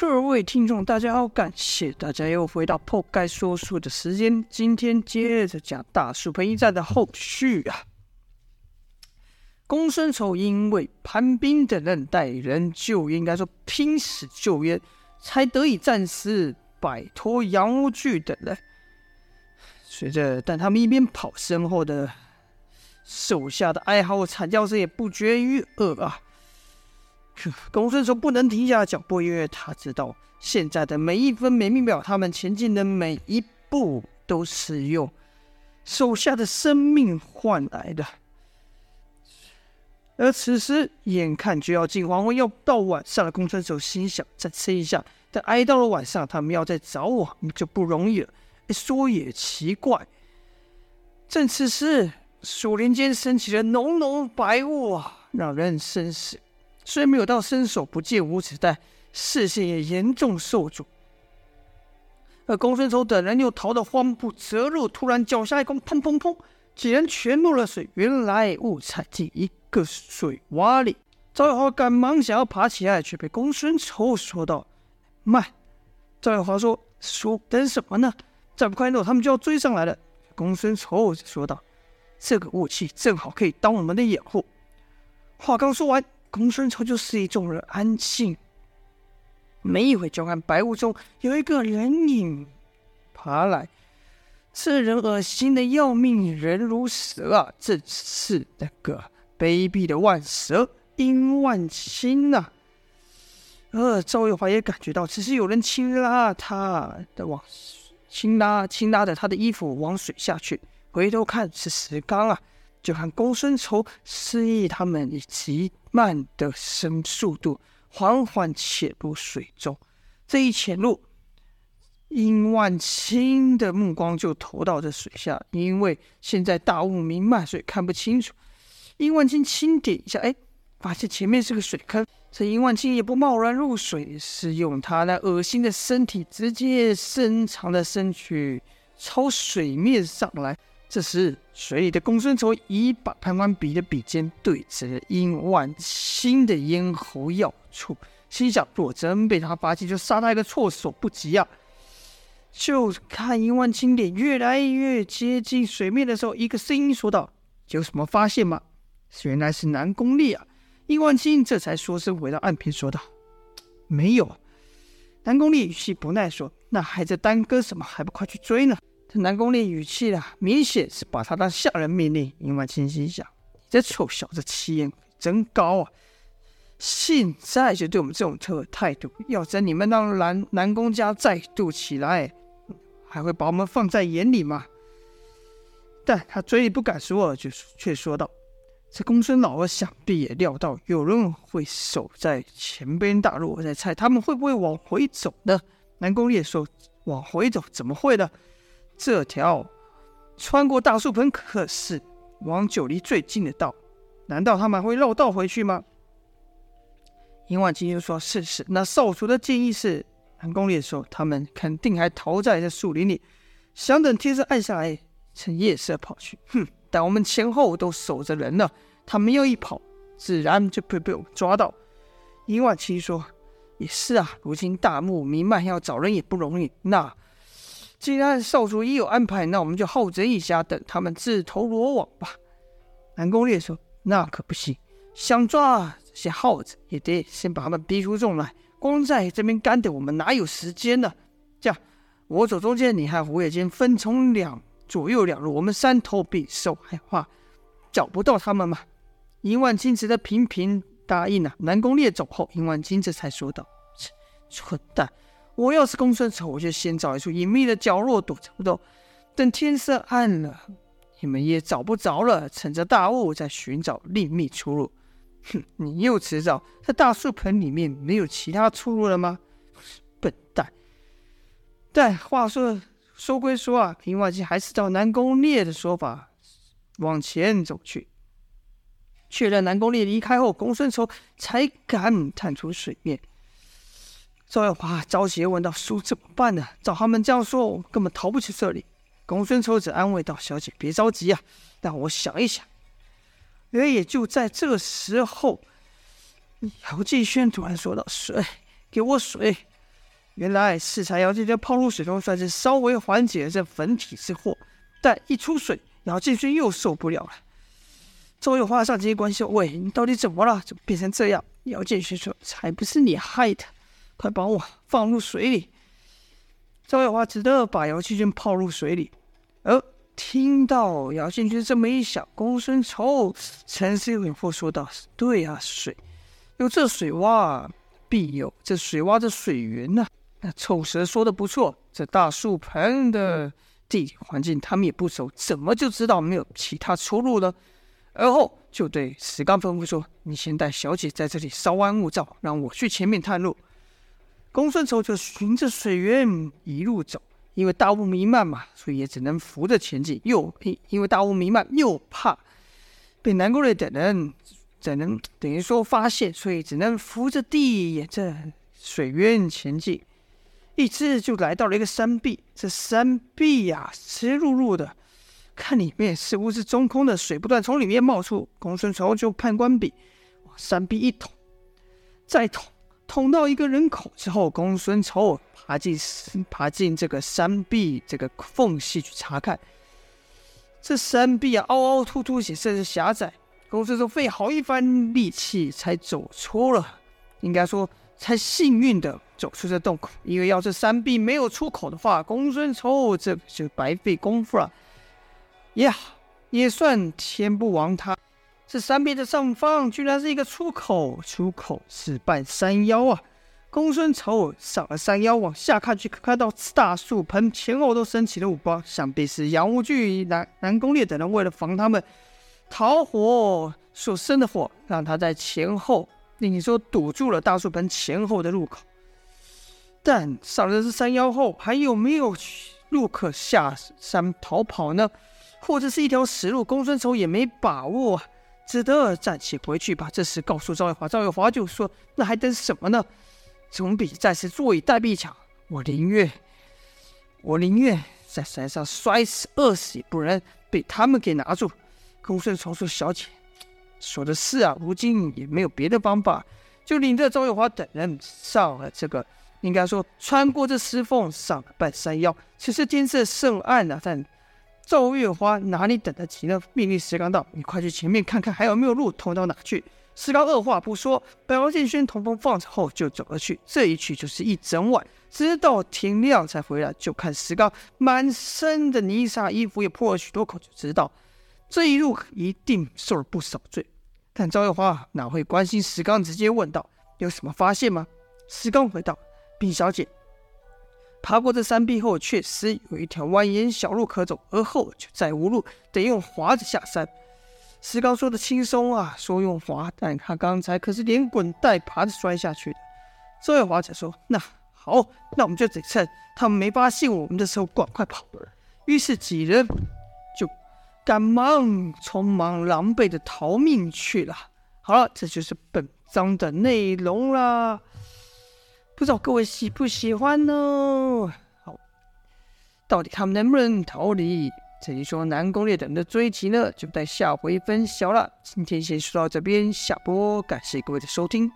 各位听众，大家好，感谢大家又回到破盖说书的时间。今天接着讲大树盆一战的后续啊。公孙丑因为潘斌等人带人就，应该说拼死救援，才得以暂时摆脱杨无惧等人。随着，但他们一边跑，身后的手下的哀嚎惨叫声也不绝于耳啊。公孙丑不能停下脚步，因为他知道现在的每一分每一秒，他们前进的每一步都是用手下的生命换来的。而此时，眼看就要进黄昏，要到晚上了，公孙丑心想再撑一下。但挨到了晚上，他们要再找我就不容易了。说也奇怪，正此时，树林间升起了浓浓白雾啊，让人生死。虽没有到伸手不见五指，但视线也严重受阻。而公孙丑等人又逃得慌不择路，突然脚下一空，砰砰砰，几人全落了水。原来误踩进一个水洼里。赵月华赶忙想要爬起来，却被公孙丑说道：“慢！”赵月华说：“叔，等什么呢？再不快落，他们就要追上来了。”公孙丑说道：“这个雾气正好可以当我们的掩护。”话刚说完。公孙丑就示意众人安静。没一会，就看白雾中有一个人影爬来。这人恶心的要命，人如蛇啊！正是那个卑鄙的万蛇殷万青呐！呃，赵月华也感觉到，只是有人轻拉他的往轻拉轻拉着他的衣服往水下去。回头看是石刚啊！就看公孙丑示意他们以极慢的声速度缓缓潜入水中。这一潜入，殷万青的目光就投到这水下，因为现在大雾弥漫，所以看不清楚。殷万青轻点一下，哎，发现前面是个水坑。这殷万青也不贸然入水，是用他那恶心的身体直接伸长的身躯朝水面上来。这时，水里的公孙丑已把潘欢比的笔尖对着殷万青的咽喉要处，心想：若真被他发现，就杀他一个措手不及啊！就看殷万青脸越来越接近水面的时候，一个声音说道：“有什么发现吗？”原来是南宫烈啊！殷万青这才说声回到岸边，说道：“没有。”南宫烈语气不耐说：“那还在耽搁什么？还不快去追呢？”这南宫烈语气啊，明显是把他当下人命令。殷万青心想：你这臭小子气焰真高啊！现在就对我们这种特态度，要真你们让南南宫家再度起来，还会把我们放在眼里吗？但他嘴里不敢说，就却说道：“这公孙老儿想必也料到有人会守在前边大路，我在猜他们会不会往回走呢？”南宫烈说：“往回走怎么会呢？”这条穿过大树盆可是往九黎最近的道，难道他们会绕道回去吗？殷万青就说：“是是，那少主的建议是。”南宫烈说：“他们肯定还逃在这树林里，想等天色暗下来，趁夜色跑去。哼！但我们前后都守着人呢，他们要一跑，自然就会被我们抓到。”殷万青说：“也是啊，如今大雾弥漫，要找人也不容易。那……”既然少主已有安排，那我们就耗着一下，等他们自投罗网吧。南宫烈说：“那可不行，想抓这些耗子，也得先把他们逼出众来。光在这边干等，我们哪有时间呢？这样，我走中间，你和胡野间分从两左右两路，我们三头并手，害怕找不到他们吗？”殷万金只得频频答应了。南宫烈走后，殷万金这才说道：“蠢蛋！”我要是公孙丑，我就先找一处隐秘的角落躲着不动，等天色暗了，你们也找不着了，趁着大雾再寻找另觅出路。哼，你又迟早在大树盆里面没有其他出路了吗？笨蛋！但话说说归说啊，平万青还是照南宫烈的说法往前走去，确认南宫烈离开后，公孙丑才敢探出水面。赵月华着急问道：“叔，怎么办呢？照他们这样说，我根本逃不出这里。”公孙丑子安慰道：“小姐别着急啊，让我想一想。”而也就在这时候，姚继轩突然说道：“水，给我水！”原来适才姚建军泡入水中，算是稍微缓解了这粉体之祸，但一出水，姚继轩又受不了了。周有花上前关心：“喂，你到底怎么了？怎么变成这样？”姚建轩说：“才不是你害的，快把我放入水里。”周有花只得把姚建军泡入水里。而听到姚建军这么一想，公孙丑沉思一会说道：“对啊，水有这水洼，必有这水洼的水源呐、那臭蛇说的不错，这大树盆的地理环境他们也不熟，怎么就知道没有其他出路呢？”而后就对石刚吩咐说：“你先带小姐在这里稍安勿躁，让我去前面探路。”公孙丑就循着水源一路走，因为大雾弥漫嘛，所以也只能扶着前进。又因为大雾弥漫，又怕被南宫烈等人怎能等于说发现，所以只能扶着地沿着水源前进。一直就来到了一个山壁，这山壁呀，湿漉漉的。看里面似乎是中空的，水不断从里面冒出。公孙丑就判官笔往山壁一捅，再捅，捅到一个人口之后，公孙丑爬进爬进这个山壁这个缝隙去查看。这山壁啊，凹凹凸凸，显示是狭窄。公孙丑费好一番力气才走出了，应该说才幸运的走出这洞口。因为要这山壁没有出口的话，公孙丑这就白费功夫了。呀也算天不亡他。这山壁的上方居然是一个出口，出口是半山腰啊！公孙丑上了山腰，往下看去，看到大树盆前后都升起了雾光，想必是杨无惧、南南宫烈等人为了防他们逃火所生的火，让他在前后，你说堵住了大树盆前后的入口。但上了这山腰后，还有没有路可下山逃跑呢？或者是一条死路，公孙丑也没把握，只得暂且回去，把这事告诉赵月华。赵月华就说：“那还等什么呢？总比在此坐以待毙强。我宁愿，我宁愿在山上摔死、饿死，也不能被他们给拿住。”公孙丑说：“小姐说的是啊，如今也没有别的方法，就领着赵月华等人上了这个，应该说穿过这石缝，上了半山腰。此时天色甚暗啊，但……”赵月花哪里等得及呢？命令石刚道：“你快去前面看看，还有没有路通到哪去？”石刚二话不说，把姚建勋通风放着后就走了去。这一去就是一整晚，直到天亮才回来。就看石刚满身的泥沙，衣服也破了许多口，就知道这一路一定受了不少罪。但赵月花哪会关心石刚，直接问道：“有什么发现吗？”石刚回道：“禀小姐。”爬过这山壁后，确实有一条蜿蜒小路可走，而后就再无路，得用滑子下山。石刚说的轻松啊，说用滑，但他刚才可是连滚带爬的摔下去的。周月华才说：“那好，那我们就得趁他们没发现我们的时候，赶快跑。”于是几人就赶忙匆忙狼狈的逃命去了。好了，这就是本章的内容啦。不知道各位喜不喜欢呢？好，到底他们能不能逃离？至于说南宫烈等的追击呢，就待下回分晓了。今天先说到这边，下播，感谢各位的收听。